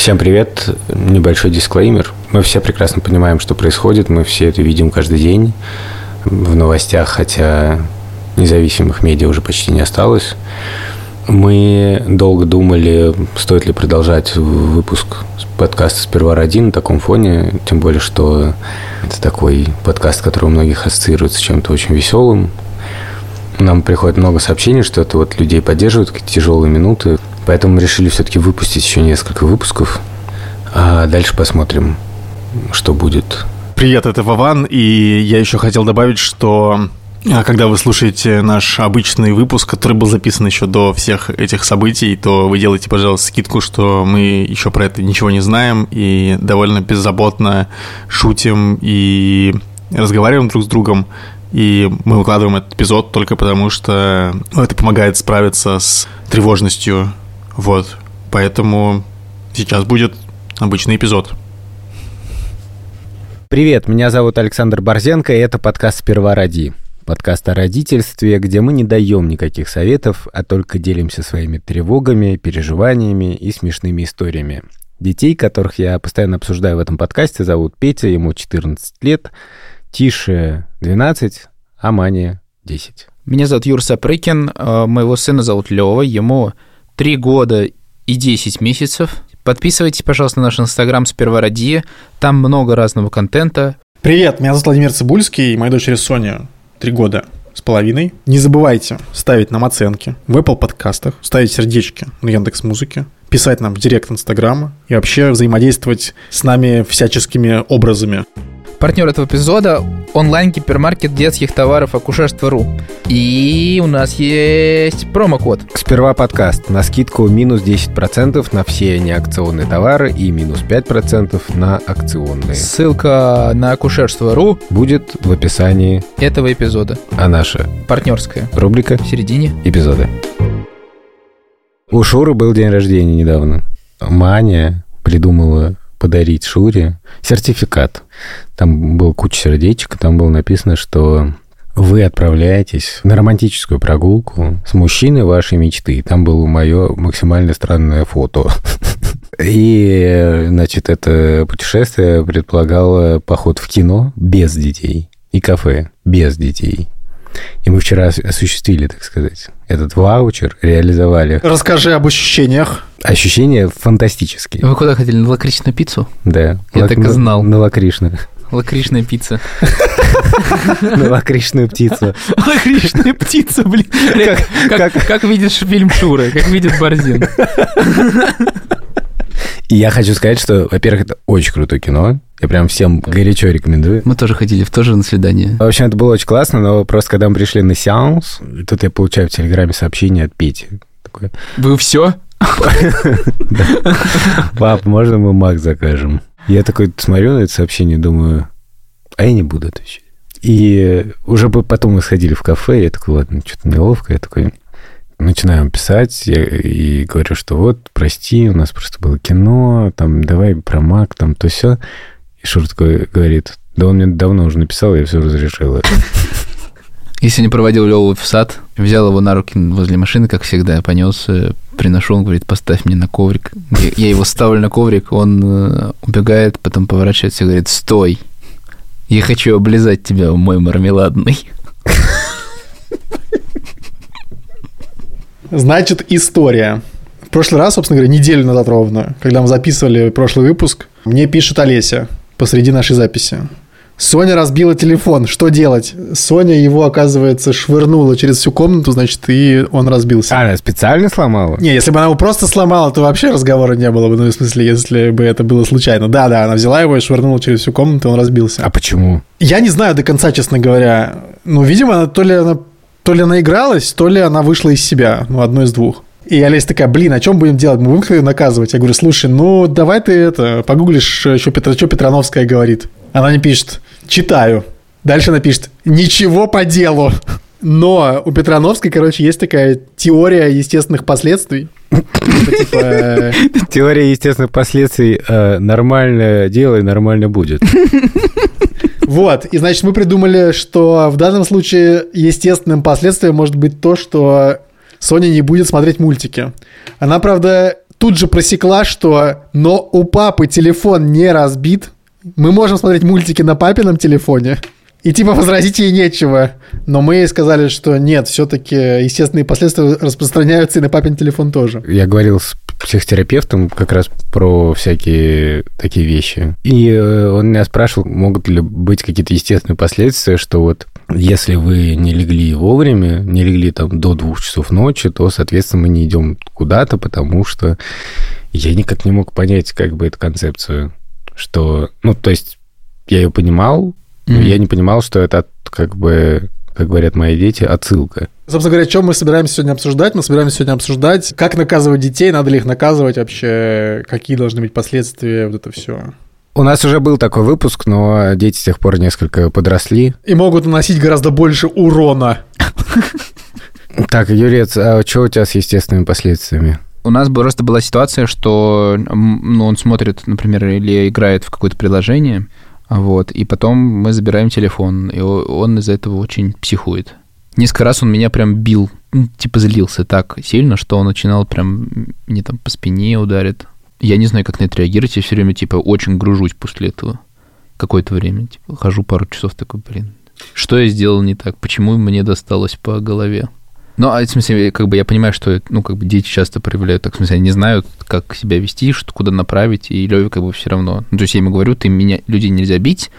Всем привет. Небольшой дисклеймер. Мы все прекрасно понимаем, что происходит. Мы все это видим каждый день в новостях, хотя независимых медиа уже почти не осталось. Мы долго думали, стоит ли продолжать выпуск подкаста «Сперва ради» на таком фоне, тем более, что это такой подкаст, который у многих ассоциируется с чем-то очень веселым. Нам приходит много сообщений, что это вот людей поддерживают какие-то тяжелые минуты. Поэтому мы решили все-таки выпустить еще несколько выпусков. А дальше посмотрим, что будет. Привет, это Вован, и я еще хотел добавить, что а, когда вы слушаете наш обычный выпуск, который был записан еще до всех этих событий, то вы делаете, пожалуйста, скидку, что мы еще про это ничего не знаем и довольно беззаботно шутим и разговариваем друг с другом. И мы выкладываем этот эпизод только потому, что ну, это помогает справиться с тревожностью. Вот. Поэтому сейчас будет обычный эпизод. Привет, меня зовут Александр Борзенко, и это подкаст «Сперва ради». Подкаст о родительстве, где мы не даем никаких советов, а только делимся своими тревогами, переживаниями и смешными историями. Детей, которых я постоянно обсуждаю в этом подкасте, зовут Петя, ему 14 лет, Тише 12, а Мане 10. Меня зовут Юр Сапрыкин, э, моего сына зовут Лева, ему 3 года и 10 месяцев. Подписывайтесь, пожалуйста, на наш инстаграм «Сперва ради», там много разного контента. Привет, меня зовут Владимир Цибульский, и моя дочери Соня, 3 года с половиной. Не забывайте ставить нам оценки в Apple подкастах, ставить сердечки на Яндекс Музыке, писать нам в директ Инстаграма и вообще взаимодействовать с нами всяческими образами. Партнер этого эпизода – онлайн-гипермаркет детских товаров акушерство.ру. И у нас есть промокод. Сперва подкаст на скидку минус 10% на все неакционные товары и минус 5% на акционные. Ссылка на акушерство.ру будет в описании этого эпизода. А наша партнерская рубрика в середине эпизода. У Шуры был день рождения недавно. Маня придумала подарить Шуре сертификат. Там был куча сердечек, там было написано, что вы отправляетесь на романтическую прогулку с мужчиной вашей мечты. Там было мое максимально странное фото. И, значит, это путешествие предполагало поход в кино без детей и кафе без детей. И мы вчера осуществили, так сказать, этот ваучер, реализовали. Расскажи об ощущениях. Ощущения фантастические. Вы куда хотели? На лакричную пиццу? Да. Я так и знал. На лакричную. Лакричная пицца. На лакричную птицу. Лакричная птица, блин. Как видишь фильм Шура, как видит Борзин. И я хочу сказать, что, во-первых, это очень крутое кино. Я прям всем горячо рекомендую. Мы тоже ходили в тоже на свидание. В общем, это было очень классно, но просто когда мы пришли на сеанс, тут я получаю в Телеграме сообщение от Пети. Такое, Вы все? Пап, можно мы Мак закажем? Я такой смотрю на это сообщение думаю, а я не буду отвечать. И уже потом мы сходили в кафе, я такой, ладно, что-то неловко. Я такой, начинаем писать и говорю, что вот, прости, у нас просто было кино, там, давай про Мак, там, то все. И Шур такой говорит, да он мне давно уже написал, я все разрешил. Я сегодня проводил Леву в сад, взял его на руки возле машины, как всегда, понес, э, приношу, он говорит, поставь мне на коврик. Я его ставлю на коврик, он э, убегает, потом поворачивается и говорит, стой, я хочу облизать тебя, мой мармеладный. Значит, история. В прошлый раз, собственно говоря, неделю назад ровно, когда мы записывали прошлый выпуск, мне пишет Олеся посреди нашей записи. Соня разбила телефон. Что делать? Соня его, оказывается, швырнула через всю комнату, значит, и он разбился. А, она специально сломала? Не, если бы она его просто сломала, то вообще разговора не было бы. Ну, в смысле, если бы это было случайно. Да-да, она взяла его и швырнула через всю комнату, и он разбился. А почему? Я не знаю до конца, честно говоря. Ну, видимо, то ли она, то ли она игралась, то ли она вышла из себя. Ну, одно из двух. И Олеся такая, блин, а чем будем делать? Мы будем наказывать? Я говорю, слушай, ну давай ты это, погуглишь, что, Петр, что Петрановская говорит. Она не пишет, читаю. Дальше она пишет, ничего по делу. Но у Петрановской, короче, есть такая теория естественных последствий. Типа, э, теория естественных последствий э, нормально делай, нормально будет. Вот, и значит, мы придумали, что в данном случае естественным последствием может быть то, что Соня не будет смотреть мультики. Она, правда, тут же просекла, что но у папы телефон не разбит, мы можем смотреть мультики на папином телефоне. И типа возразить ей нечего. Но мы ей сказали, что нет, все-таки естественные последствия распространяются и на папин телефон тоже. Я говорил с психотерапевтом как раз про всякие такие вещи. И э, он меня спрашивал, могут ли быть какие-то естественные последствия, что вот если вы не легли вовремя, не легли там до двух часов ночи, то, соответственно, мы не идем куда-то, потому что я никак не мог понять как бы эту концепцию, что, ну, то есть я ее понимал, Mm-hmm. Я не понимал, что это как бы, как говорят мои дети, отсылка. Собственно говоря, что мы собираемся сегодня обсуждать? Мы собираемся сегодня обсуждать, как наказывать детей, надо ли их наказывать вообще, какие должны быть последствия, вот это все. У нас уже был такой выпуск, но дети с тех пор несколько подросли. И могут наносить гораздо больше урона. Так, Юрец, а что у тебя с естественными последствиями? У нас просто была ситуация, что ну, он смотрит, например, или играет в какое-то приложение, вот, и потом мы забираем телефон, и он из-за этого очень психует. Несколько раз он меня прям бил, ну, типа злился так сильно, что он начинал прям мне там по спине ударит. Я не знаю, как на это реагировать, я все время, типа, очень гружусь после этого какое-то время. Типа, хожу пару часов такой, блин, что я сделал не так? Почему мне досталось по голове? Ну, а в смысле, как бы я понимаю, что ну, как бы дети часто проявляют так, в смысле, они не знают, как себя вести, что куда направить, и Леве как бы все равно. Ну, то есть я ему говорю, ты меня, людей нельзя бить,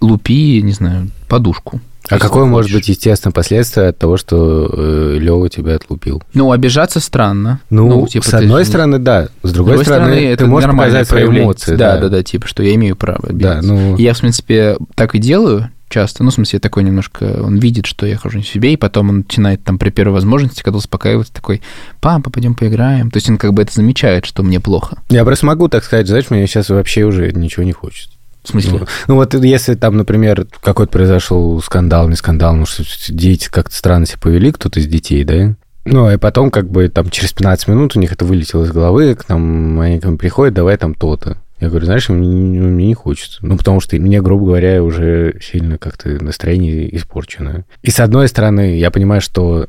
лупи, не знаю, подушку. А какое может быть естественное последствие от того, что э, Лева тебя отлупил? Ну, обижаться странно. Ну, ну типа, с одной ты... стороны, да. С другой, с другой стороны, стороны, это ты можешь показать свои эмоции. Да, да, да, да, типа, что я имею право обидеться. Да, ну... Я, в принципе, так и делаю, часто. Ну, в смысле, такой немножко... Он видит, что я хожу не себе, и потом он начинает там при первой возможности, когда успокаивается, такой, папа, пойдем поиграем. То есть он как бы это замечает, что мне плохо. Я просто могу так сказать, знаешь, мне сейчас вообще уже ничего не хочется. В смысле? Ну, ну вот если там, например, какой-то произошел скандал, не скандал, ну что дети как-то странно себя повели, кто-то из детей, да? Ну, и потом как бы там через 15 минут у них это вылетело из головы, к нам они к нам приходят, давай там то-то. Я говорю, знаешь, мне, мне не хочется. Ну, потому что мне, грубо говоря, уже сильно как-то настроение испорчено. И с одной стороны, я понимаю, что,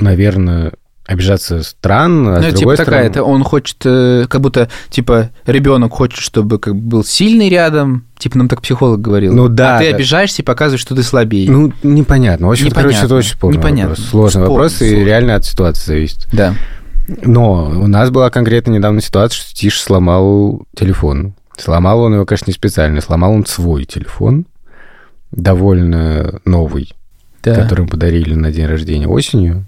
наверное, обижаться странно, а ну, с типа стороны... такая, это он хочет, э, как будто, типа, ребенок хочет, чтобы как бы был сильный рядом, типа нам так психолог говорил. Ну да. А ты обижаешься и показываешь, что ты слабее. Ну, непонятно. В общем, непонятно. короче, это очень спорный непонятно. вопрос. Сложный Спор, вопрос, сложный. и реально от ситуации зависит. Да. Но у нас была конкретно недавно ситуация, что Тиш сломал телефон. Сломал он его, конечно, не специально. Сломал он свой телефон, довольно новый, да. который ему подарили на день рождения осенью.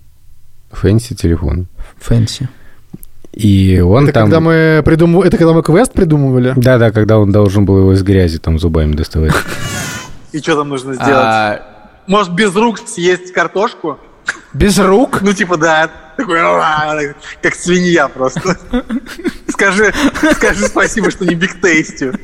Фэнси телефон. Фэнси. И он это там... Когда мы придум... Это когда мы квест придумывали? Да-да, когда он должен был его из грязи там зубами доставать. И что там нужно сделать? А, Может, без рук съесть картошку? Без рук? Ну, типа, да. Такой, как свинья просто. Скажи, скажи спасибо, что не биг тейстью.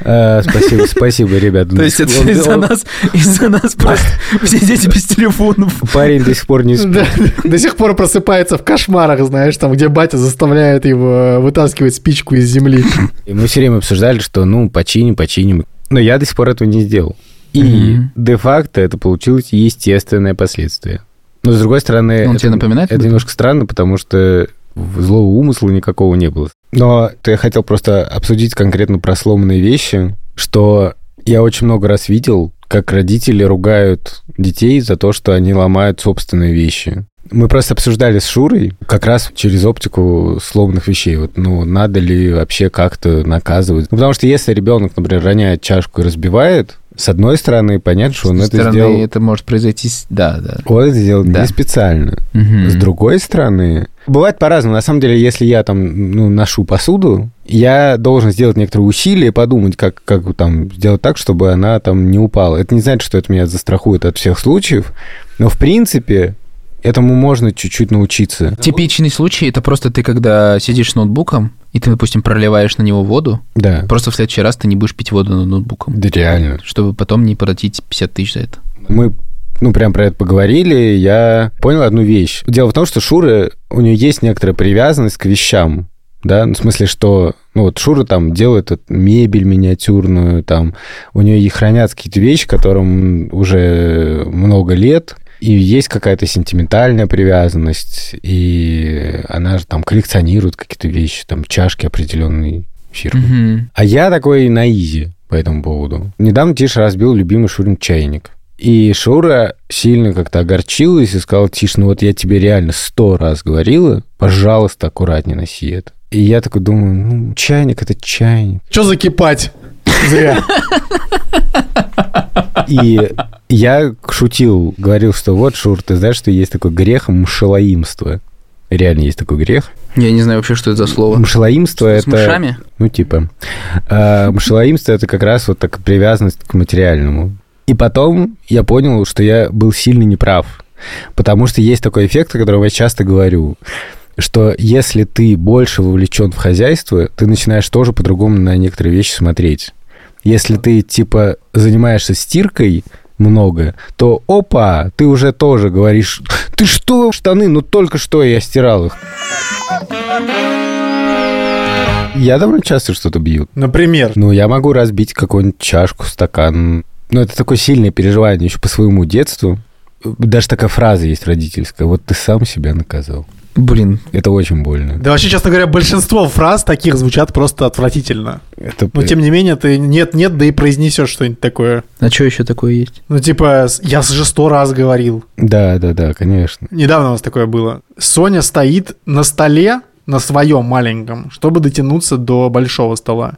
А, спасибо, спасибо, ребят. То есть это из-за нас, из-за нас просто все дети без телефонов. Парень до сих пор не спит. До сих пор просыпается в кошмарах, знаешь, там, где батя заставляет его вытаскивать спичку из земли. И мы все время обсуждали, что, ну, починим, починим. Но я до сих пор этого не сделал. И де-факто это получилось естественное последствие. Но с другой стороны, Он это, тебе напоминает? Это немножко странно, потому что злого умысла никакого не было. Но я хотел просто обсудить конкретно про сломанные вещи, что я очень много раз видел, как родители ругают детей за то, что они ломают собственные вещи. Мы просто обсуждали с Шурой как раз через оптику сломанных вещей. Вот, ну, надо ли вообще как-то наказывать? Ну, потому что если ребенок, например, роняет чашку и разбивает, с одной стороны, понятно, что он это стороны, сделал... это может произойти... Да, да. Он это сделал да. не специально. Угу. С другой стороны... Бывает по-разному. На самом деле, если я там ну, ношу посуду, я должен сделать некоторые усилия, подумать, как, как там сделать так, чтобы она там не упала. Это не значит, что это меня застрахует от всех случаев, но в принципе этому можно чуть-чуть научиться. Типичный случай это просто ты, когда сидишь с ноутбуком, и ты, допустим, проливаешь на него воду, да. просто в следующий раз ты не будешь пить воду над ноутбуком. Да реально. Чтобы потом не платить 50 тысяч за это. Мы ну, прям про это поговорили, я понял одну вещь. Дело в том, что Шура, у нее есть некоторая привязанность к вещам, да, ну, в смысле, что, ну, вот Шура там делает мебель миниатюрную, там, у нее и хранятся какие-то вещи, которым уже много лет, И есть какая-то сентиментальная привязанность, и она же там коллекционирует какие-то вещи, там чашки определенной фирмы. Мгм. А я такой на изи по этому поводу. Недавно Тиша разбил любимый Шурин чайник. И Шура сильно как-то огорчилась и сказала, Тиш, ну вот я тебе реально сто раз говорила, пожалуйста, аккуратнее носи это. И я такой думаю, ну, чайник это чайник. Что закипать? Зря. И я шутил, говорил, что вот, Шур, ты знаешь, что есть такой грех мшалаимство. Реально есть такой грех. Я не знаю вообще, что это за слово. Мшалаимство С это... мышами? Ну, типа. А, мшалаимство это как раз вот так привязанность к материальному. И потом я понял, что я был сильно неправ. Потому что есть такой эффект, о котором я часто говорю, что если ты больше вовлечен в хозяйство, ты начинаешь тоже по-другому на некоторые вещи смотреть. Если ты, типа, занимаешься стиркой много, то опа, ты уже тоже говоришь, ты что, штаны, ну только что я стирал их. Я довольно часто что-то бью. Например. Ну, я могу разбить какую-нибудь чашку, стакан. Ну, это такое сильное переживание еще по своему детству. Даже такая фраза есть родительская. Вот ты сам себя наказал. Блин, Это очень больно. Да вообще, честно говоря, большинство фраз таких звучат просто отвратительно. Это... Но тем не менее, ты нет-нет, да и произнесешь что-нибудь такое. а что еще такое есть? Ну, типа, я же сто раз говорил. Да, да, да, конечно. Недавно у нас такое было. Соня стоит на столе, на своем маленьком, чтобы дотянуться до большого стола.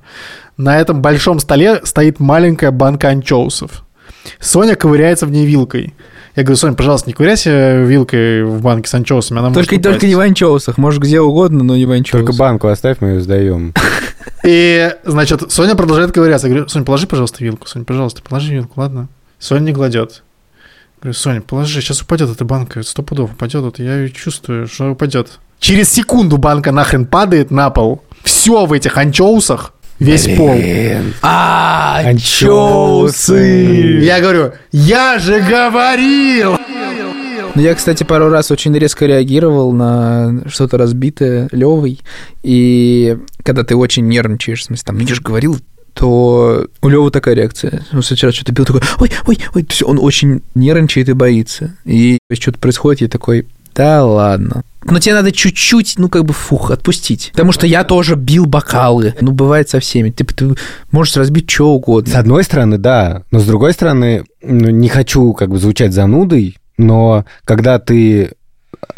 На этом большом столе стоит маленькая банка анчоусов. Соня ковыряется в ней вилкой. Я говорю, Соня, пожалуйста, не ковыряйся вилкой в банке с анчоусами, она может Только, только упасть». не в анчоусах. Может, где угодно, но не в анчоусах. Только банку оставь, мы ее сдаем. И, значит, Соня продолжает ковыряться. Я говорю, Соня, положи, пожалуйста, вилку. Соня, пожалуйста, положи вилку, ладно? Соня не кладет. Говорю, Соня, положи, сейчас упадет эта банка, сто пудов упадет, вот я её чувствую, что упадет. Через секунду банка нахрен падает на пол. Все в этих анчоусах, весь пол. А, Анчоусы! Я говорю, я же говорил! Ну, я, кстати, пару раз очень резко реагировал на что-то разбитое Левой. И когда ты очень нервничаешь, в смысле, там, же говорил, то у Левы такая реакция. Он сначала что-то бил, такой, ой, ой, ой, все, он очень нервничает и боится. И если что-то происходит, я такой, да ладно. Но тебе надо чуть-чуть, ну, как бы, фух, отпустить. Потому что я тоже бил бокалы. Ну, бывает со всеми. Ты, ты можешь разбить что угодно. С одной стороны, да, но с другой стороны, ну, не хочу как бы звучать занудой, но когда ты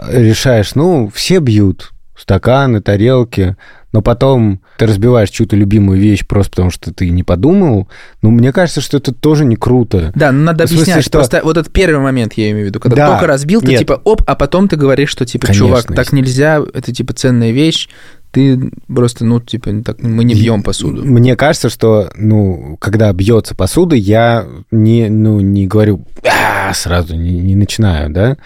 решаешь, ну, все бьют стаканы, тарелки, но потом ты разбиваешь чью-то любимую вещь просто потому, что ты не подумал, ну, мне кажется, что это тоже не круто. Да, ну надо смысле, объяснять. что- Просто вот этот первый момент я имею в виду, когда Да. только разбил, ты Нет. типа оп, а потом ты говоришь, что типа, Конечно, чувак, так нельзя, это типа ценная вещь, ты просто, ну, типа, так, мы не бьем посуду. Мне кажется, что, ну, когда бьется посуда, я не, ну, не говорю «А!» сразу, не, не начинаю, да,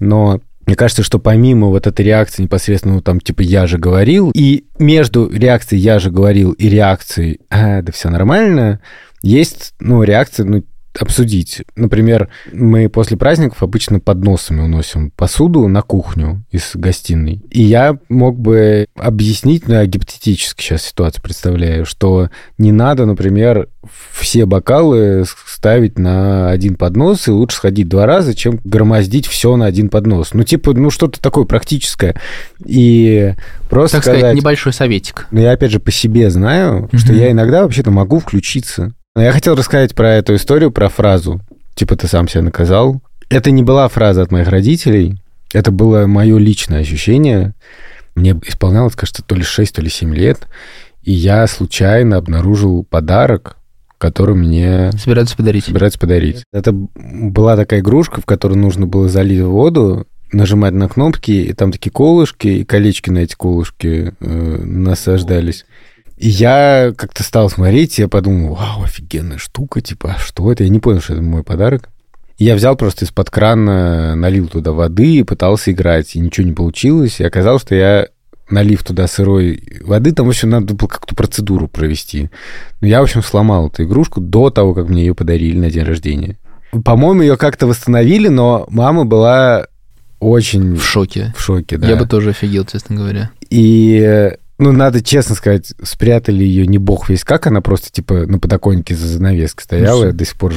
но мне кажется, что помимо вот этой реакции непосредственно, ну, там, типа, я же говорил, и между реакцией я же говорил и реакцией «А, да все нормально, есть, ну, реакция, ну, обсудить. Например, мы после праздников обычно подносами уносим посуду на кухню из гостиной. И я мог бы объяснить, ну, я гипотетически сейчас ситуацию представляю, что не надо, например, все бокалы ставить на один поднос, и лучше сходить два раза, чем громоздить все на один поднос. Ну, типа, ну, что-то такое практическое. И просто Так сказать... сказать, небольшой советик. Но я, опять же, по себе знаю, что Мгм. я иногда вообще-то могу включиться. Но я хотел рассказать про эту историю, про фразу, типа «ты сам себя наказал». Это не была фраза от моих родителей, это было мое личное ощущение. Мне исполнялось, кажется, то ли 6, то ли 7 лет, и я случайно обнаружил подарок, который мне Собираются подарить. собираются подарить. Это была такая игрушка, в которую нужно было залить воду, нажимать на кнопки, и там такие колышки, и колечки на эти колышки э, насаждались. И я как-то стал смотреть, и я подумал, вау, офигенная штука, типа, а что это? Я не понял, что это мой подарок. И я взял просто из-под крана, налил туда воды и пытался играть, и ничего не получилось. И оказалось, что я налив туда сырой воды, там, в общем, надо было какую-то процедуру провести. Но я, в общем, сломал эту игрушку до того, как мне ее подарили на день рождения. По-моему, ее как-то восстановили, но мама была очень В шоке. в шоке, да. Я бы тоже офигел, честно говоря. И Ну, надо честно сказать, спрятали ее не бог весь как, она просто, типа, на подоконнике за занавеской стояла, Ну, до сих пор...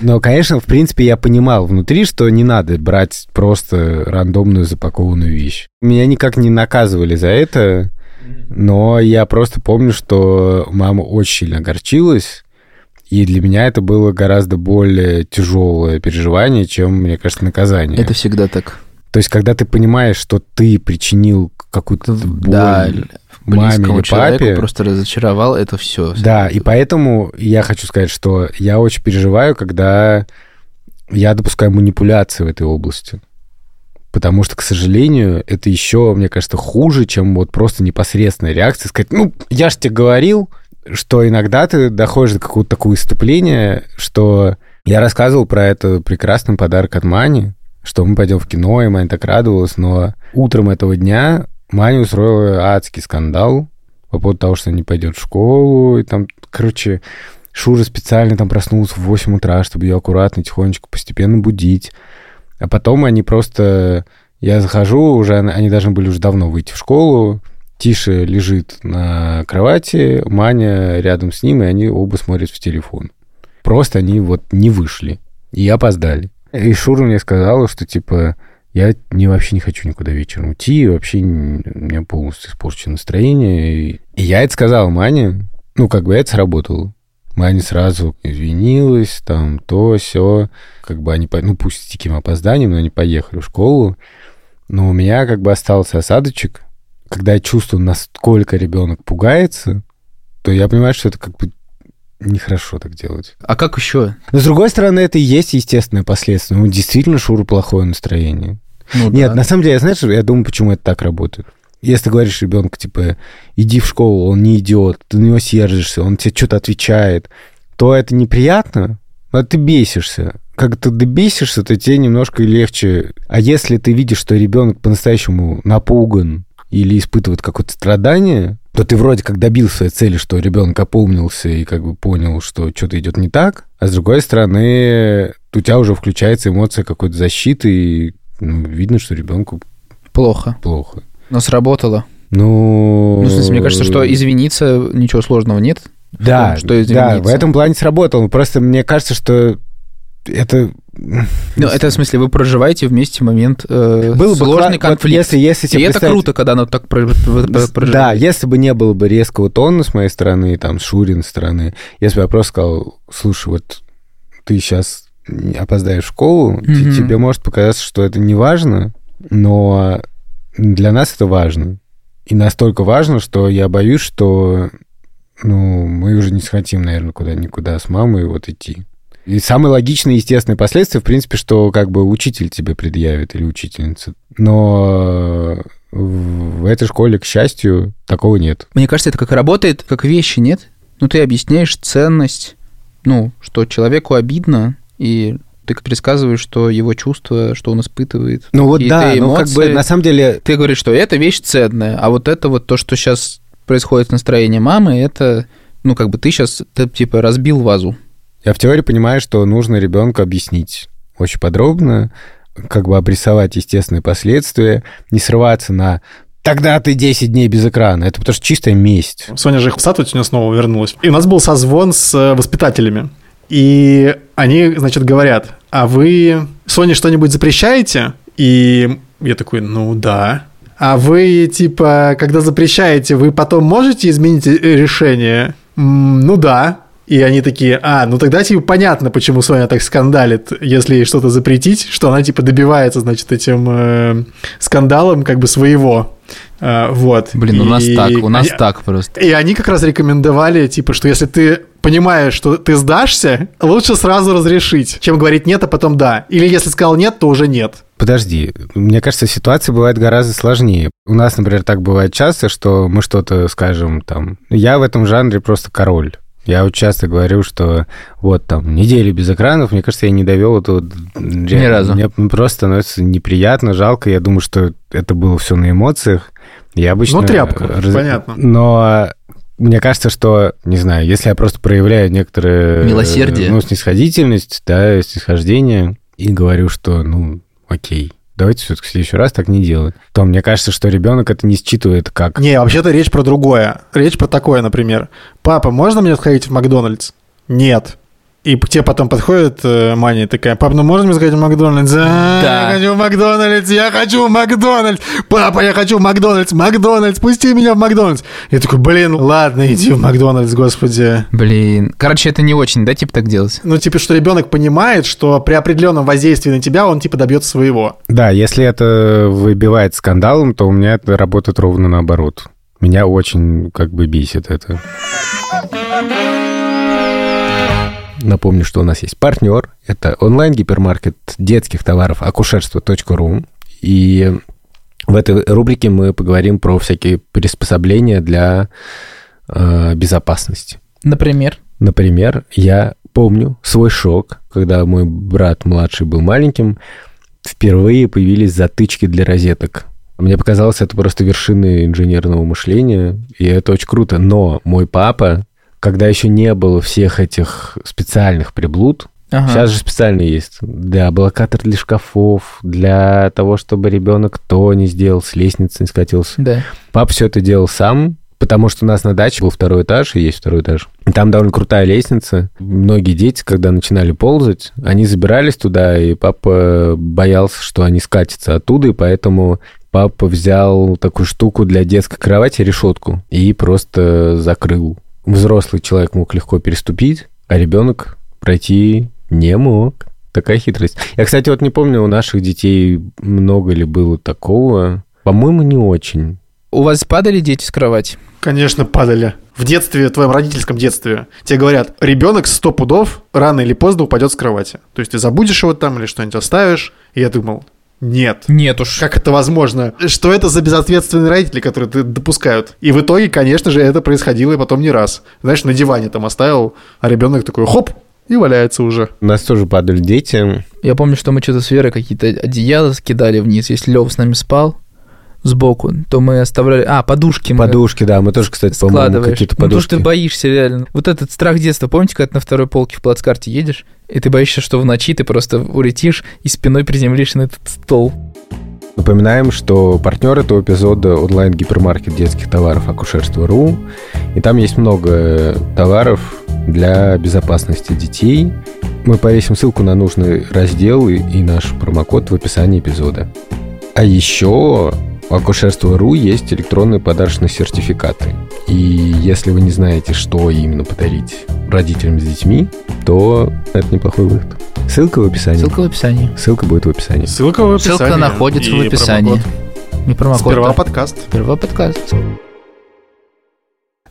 Но, конечно, в принципе, я понимал внутри, что не надо брать просто рандомную запакованную вещь. Меня никак не наказывали за это, но я просто помню, что мама очень сильно огорчилась, и для меня это было гораздо более тяжелое переживание, чем, мне кажется, наказание. Это всегда так. То есть, когда ты понимаешь, что ты причинил какую-то боль Да, маме или папе, просто разочаровал, это все. да, и поэтому я хочу сказать, что я очень переживаю, когда я допускаю манипуляции в этой области. Потому что, к сожалению, это еще, мне кажется, хуже, чем вот просто непосредственная реакция. Сказать, ну, я же тебе говорил, что иногда ты доходишь до какого-то такого выступления, что я рассказывал про это прекрасный подарок от Мани, что мы пойдем в кино, и Маня так радовалась, но утром этого дня Маня устроила адский скандал по поводу того, что не пойдет в школу, и там, короче, Шура специально там проснулась в 8 утра, чтобы ее аккуратно, тихонечко, постепенно будить. А потом они просто... Я захожу, уже они должны были уже давно выйти в школу. Тиша лежит на кровати, Маня рядом с ним, и они оба смотрят в телефон. Просто они вот не вышли и опоздали. И Шура мне сказала, что типа я не, вообще не хочу никуда вечером идти, вообще н- у меня полностью испорчено настроение. И, и я это сказал Мане, ну, как бы это сработало. Маня сразу извинилась, там, то, все. Как бы они, ну, пусть с диким опозданием, но они поехали в школу. Но у меня как бы остался осадочек. Когда я чувствую, насколько ребенок пугается, то я понимаю, что это как бы нехорошо так делать. А как еще? Но, с другой стороны, это и есть естественное последствие. Ну, действительно, Шуру плохое настроение. Ну, Нет, да. на самом деле, знаешь, я думаю, почему это так работает. Если ты говоришь ребенку, типа, иди в школу, он не идет, ты на него сердишься, он тебе что-то отвечает, то это неприятно, но ты бесишься. Как ты добесишься, то тебе немножко легче. А если ты видишь, что ребенок по-настоящему напуган или испытывает какое-то страдание, то ты вроде как добился своей цели, что ребенок опомнился и как бы понял, что что-то идет не так, а с другой стороны, у тебя уже включается эмоция какой-то защиты, и ну, видно, что ребенку Плохо. плохо. Но сработало. Ну, Ну, в смысле, мне кажется, что извиниться ничего сложного нет. Да, что да, извиниться. в этом плане сработало. Просто мне кажется, что это... Ну, это в смысле, вы проживаете вместе момент э, Был бы сложный вот конфликт. если, если И это круто, когда оно так про- про- про- Да, проживает. если бы не было бы резкого тона с моей стороны, там, с Шуриной стороны, если бы я просто сказал, слушай, вот ты сейчас опоздаешь в школу, Мгм. тебе может показаться, что это не важно, но для нас это важно. И настолько важно, что я боюсь, что ну, мы уже не схотим, наверное, куда никуда с мамой вот идти. И самое логичное и естественное последствие, в принципе, что как бы учитель тебе предъявит или учительница. Но в этой школе, к счастью, такого нет. Мне кажется, это как работает, как вещи, нет? Ну, ты объясняешь ценность, ну, что человеку обидно, и ты предсказываешь, что его чувства, что он испытывает. Ну вот да, ты ну как бы эмоции- на самом деле... Ты говоришь, что это вещь ценная, а вот это вот то, что сейчас происходит с настроением мамы, это, ну, как бы ты сейчас, ты, типа, разбил вазу. Я в теории понимаю, что нужно ребенку объяснить очень подробно, как бы обрисовать естественные последствия, не срываться на «тогда ты 10 дней без экрана». Это потому что чистая месть. Соня же в сад вот сегодня снова вернулась. И у нас был созвон с э, воспитателями. И они, значит, говорят, а вы Соне что-нибудь запрещаете? И я такой, ну да. А вы, типа, когда запрещаете, вы потом можете изменить э, решение? «М, ну да. И они такие, а, ну тогда, типа, понятно, почему Соня так скандалит, если ей что-то запретить, что она, типа, добивается, значит, этим э, скандалом как бы своего. Э, вот. Блин, у нас И так, у нас они- так просто. и они как раз рекомендовали, типа, что если ты понимаешь, что ты сдашься, лучше сразу разрешить, чем говорить нет, а потом да. Или если сказал нет, то уже нет. Подожди, мне кажется, ситуация бывает гораздо сложнее. У нас, например, так бывает часто, что мы что-то скажем там... Я в этом жанре просто король. Я вот часто говорю, что вот там неделю без экранов, мне кажется, я не довел это вот реально. разу. Мне просто становится неприятно, жалко. Я думаю, что это было все на эмоциях. Я обычно... Ну, тряпка, раз- понятно. Но мне кажется, что, не знаю, если я просто проявляю некоторое... Милосердие. Ну, снисходительность, да, снисхождение, и говорю, что, ну, окей, давайте все-таки в следующий раз так не делать. То мне кажется, что ребенок это не считывает как... Не, вообще-то речь про другое. Речь про такое, например. Папа, можно мне сходить в Макдональдс? Нет. И к тебе потом подходит э, Маня и такая, пап, ну можно мне сходить в Макдональдс? Да, Да. я хочу в Макдональдс, я хочу в Макдональдс. Папа, я хочу в Макдональдс, Макдональдс, пусти меня в Макдональдс. Я такой, блин, ладно, иди в Макдональдс, господи. Блин. Короче, это не очень, да, типа так делать? Ну, типа, что ребенок понимает, что при определенном воздействии на тебя он, типа, добьется своего. Да, если это выбивает скандалом, то у меня это работает ровно наоборот. Меня очень как бы бесит это. Напомню, что у нас есть партнер. Это онлайн-гипермаркет детских товаров акушерство.ру. И в этой рубрике мы поговорим про всякие приспособления для э, безопасности. Например? Например, я помню свой шок, когда мой брат младший был маленьким, впервые появились затычки для розеток. Мне показалось, это просто вершины инженерного мышления, и это очень круто. Но мой папа, когда еще не было всех этих специальных приблуд, Ага. Сейчас же специально есть для блокатор для шкафов, для того, чтобы ребенок то не сделал, с лестницы не скатился. Да. Папа все это делал сам, потому что у нас на даче был второй этаж, и есть второй этаж. И там довольно крутая лестница. Многие дети, когда начинали ползать, они забирались туда, и папа боялся, что они скатятся оттуда, и поэтому папа взял такую штуку для детской кровати, решетку, и просто закрыл. Взрослый человек мог легко переступить, а ребенок пройти не мог. Такая хитрость. Я, кстати, вот не помню, у наших детей много ли было такого. По-моему, не очень. У вас падали дети с кровати? Конечно, падали. В детстве, в твоем родительском детстве, тебе говорят, ребенок сто пудов рано или поздно упадет с кровати. То есть ты забудешь его там или что-нибудь оставишь. И я думал, нет. Нет уж. Как это возможно? Что это за безответственные родители, которые это допускают? И в итоге, конечно же, это происходило и потом не раз. Знаешь, на диване там оставил, а ребенок такой хоп, и валяется уже. У нас тоже падали дети. Я помню, что мы что-то с Верой какие-то одеяла скидали вниз. Если Лев с нами спал сбоку, то мы оставляли... А, подушки мы Подушки, да, мы тоже, кстати, по-моему, какие-то Ну, потому что подушки. ты боишься реально. Вот этот страх детства, помните, когда ты на второй полке в плацкарте едешь, и ты боишься, что в ночи ты просто улетишь и спиной приземлишься на этот стол. Напоминаем, что партнер этого эпизода онлайн-гипермаркет детских товаров акушерство.ру. И там есть много товаров для безопасности детей. Мы повесим ссылку на нужный раздел и, и наш промокод в описании эпизода. А еще у акушерства.ру есть электронные подарочные сертификаты. И если вы не знаете, что именно подарить родителям с детьми, то это неплохой выход. Ссылка в описании. Ссылка в описании. Ссылка будет в описании. Ссылка в описании. Ссылка находится в И описании. промокод. Не промокод. Сперва а подкаст. Сперва подкаст.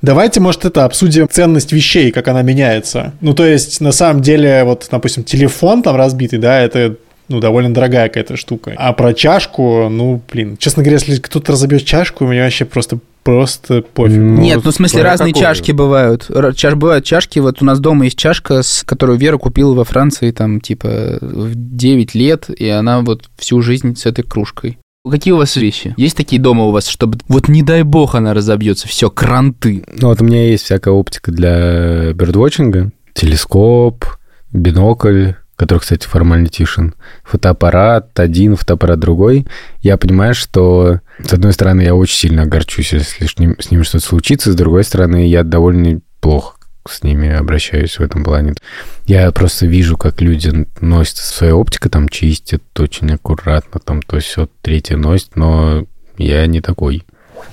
Давайте, может, это обсудим ценность вещей, как она меняется. Ну, то есть, на самом деле, вот, допустим, телефон там разбитый, да, это ну, довольно дорогая какая-то штука. А про чашку, ну, блин, честно говоря, если кто-то разобьет чашку, мне вообще просто, просто пофиг. Ну, Нет, ну в смысле разные какой. чашки бывают. Чаш, бывают чашки, вот у нас дома есть чашка, с, которую Вера купила во Франции там типа в 9 лет, и она вот всю жизнь с этой кружкой. Какие у вас вещи? Есть такие дома у вас, чтобы вот не дай бог она разобьется, все, кранты. Ну, вот у меня есть всякая оптика для бердвотчинга. Телескоп, бинокль, который, кстати, формально тишин, фотоаппарат один, фотоаппарат другой. Я понимаю, что, с одной стороны, я очень сильно огорчусь, если с ним, с ними что-то случится, с другой стороны, я довольно плохо с ними обращаюсь в этом плане. Я просто вижу, как люди носят свою оптику, там чистят очень аккуратно, там то все третье носит, но я не такой.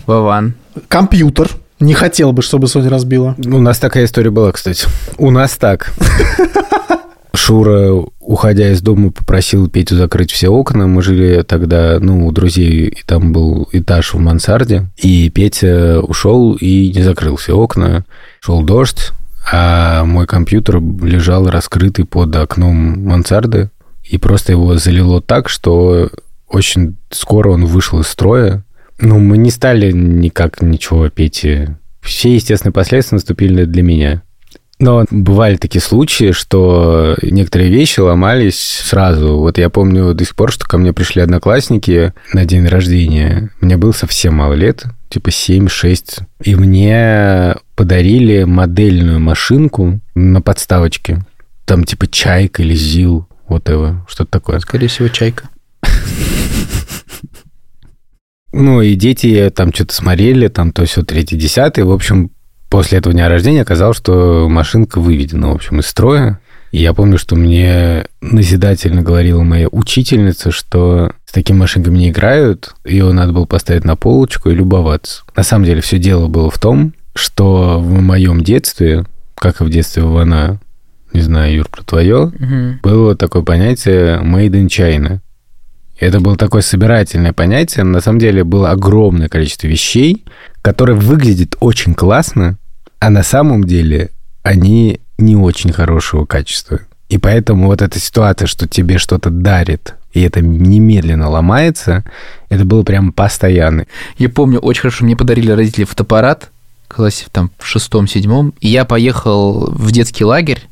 Вован. Компьютер. Не хотел бы, чтобы Соня разбила. У нас такая история была, кстати. У нас так. Шура, уходя из дома, попросил Петю закрыть все окна. Мы жили тогда, ну, у друзей, и там был этаж в мансарде. И Петя ушел и не закрыл все окна. Шел дождь, а мой компьютер лежал раскрытый под окном мансарды. И просто его залило так, что очень скоро он вышел из строя. Ну, мы не стали никак ничего Пете... Все естественные последствия наступили для меня. Но бывали такие случаи, что некоторые вещи ломались сразу. Вот я помню до сих пор, что ко мне пришли одноклассники на день рождения. Мне было совсем мало лет, типа 7-6. И мне подарили модельную машинку на подставочке. Там типа чайка или ЗИЛ, вот это, что-то такое. Скорее всего, чайка. Ну, и дети там что-то смотрели, там то все третий, десятый. В общем, после этого дня рождения оказалось, что машинка выведена, в общем, из строя. И я помню, что мне назидательно говорила моя учительница, что с такими машинками не играют, ее надо было поставить на полочку и любоваться. На самом деле все дело было в том, что в моем детстве, как и в детстве Вана, не знаю, Юр, про твое, Мгм. было такое понятие made in China. Это было такое собирательное понятие. На самом деле было огромное количество вещей, которые выглядят очень классно, а на самом деле они не очень хорошего качества. И поэтому вот эта ситуация, что тебе что-то дарит, и это немедленно ломается, это было прям постоянно. Я помню, очень хорошо, мне подарили родители фотоаппарат классе там в шестом-седьмом, и я поехал в детский лагерь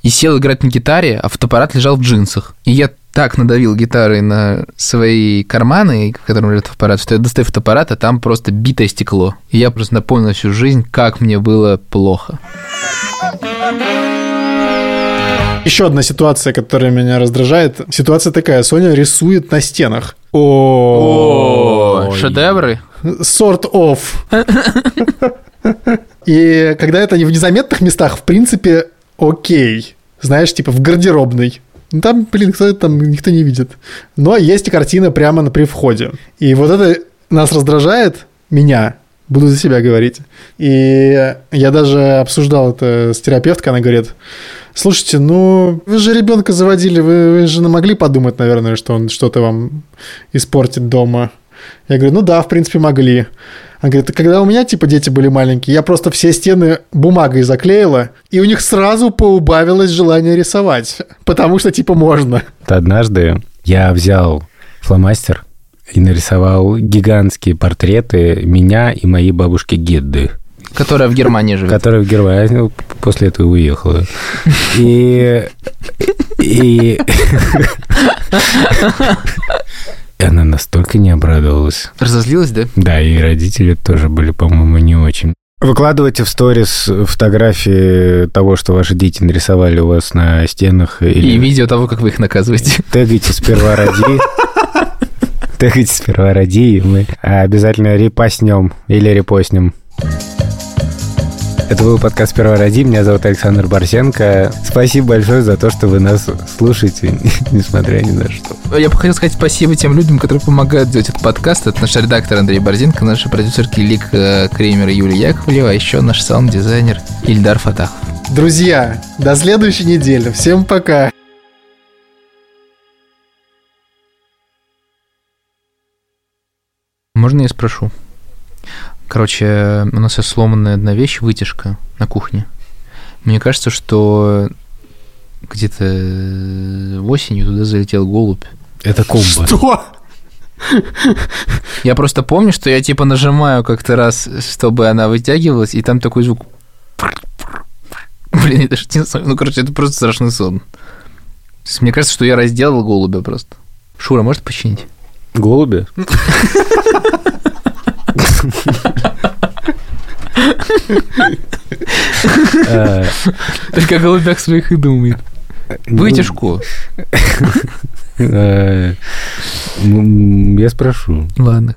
и сел играть на гитаре, а фотоаппарат лежал в джинсах. И я так надавил гитарой на свои карманы, в котором лежит фотоаппарат, что я достаю фотоаппарат, а там просто битое стекло. И я просто напомнил всю жизнь, как мне было плохо. Еще одна ситуация, которая меня раздражает. Ситуация такая. Соня рисует на стенах. О, шедевры. Sort of. И когда это не в незаметных местах, в принципе, окей. Знаешь, типа в гардеробной. Там, блин, кто там никто не видит. Но есть картина прямо на при входе. И вот это нас раздражает, меня, буду за себя говорить. И я даже обсуждал это с терапевткой, она говорит, слушайте, ну, вы же ребенка заводили, вы, вы же могли подумать, наверное, что он что-то вам испортит дома. Я говорю, ну да, в принципе, могли. Она говорит, «А когда у меня, типа, дети были маленькие, я просто все стены бумагой заклеила, и у них сразу поубавилось желание рисовать, потому что, типа, можно. Однажды я взял фломастер и нарисовал гигантские портреты меня и моей бабушки Гедды. Которая в Германии живет. которая в Германии ну, после этого уехала. И... И... И она настолько не обрадовалась. Разозлилась, да? Да, и родители тоже были, по-моему, не очень. Выкладывайте в сторис фотографии того, что ваши дети нарисовали у вас на стенах. И Или видео того, как вы их наказываете. тегайте сперва ради. Тегайте сперва ради, и мы обязательно репостнем или репостнем. Это был подкаст «Сперва ради». Меня зовут Александр Барсенко. Спасибо большое за то, что вы нас слушаете, несмотря ни на что. Я бы хотел сказать спасибо тем людям, которые помогают делать этот подкаст. Это наш редактор Андрей Борзенко, наши продюсерки Лик э, Кремер и Юлия Яковлева, а еще наш саунд-дизайнер Ильдар Фатахов. Друзья, до следующей недели. Всем пока. Можно я спрошу? Короче, у нас есть сломанная одна вещь, вытяжка на кухне. Мне кажется, что где-то осенью туда залетел голубь. Это комбо. Что? Я просто помню, что я типа нажимаю как-то раз, чтобы она вытягивалась, и там такой звук. Блин, это же не сон. Ну, короче, это просто страшный сон. То есть Мне кажется, что я разделал голубя просто. Шура, может починить? Голуби? Только о голубях своих и думает. Вытяжку. э, Я спрошу. Ладно.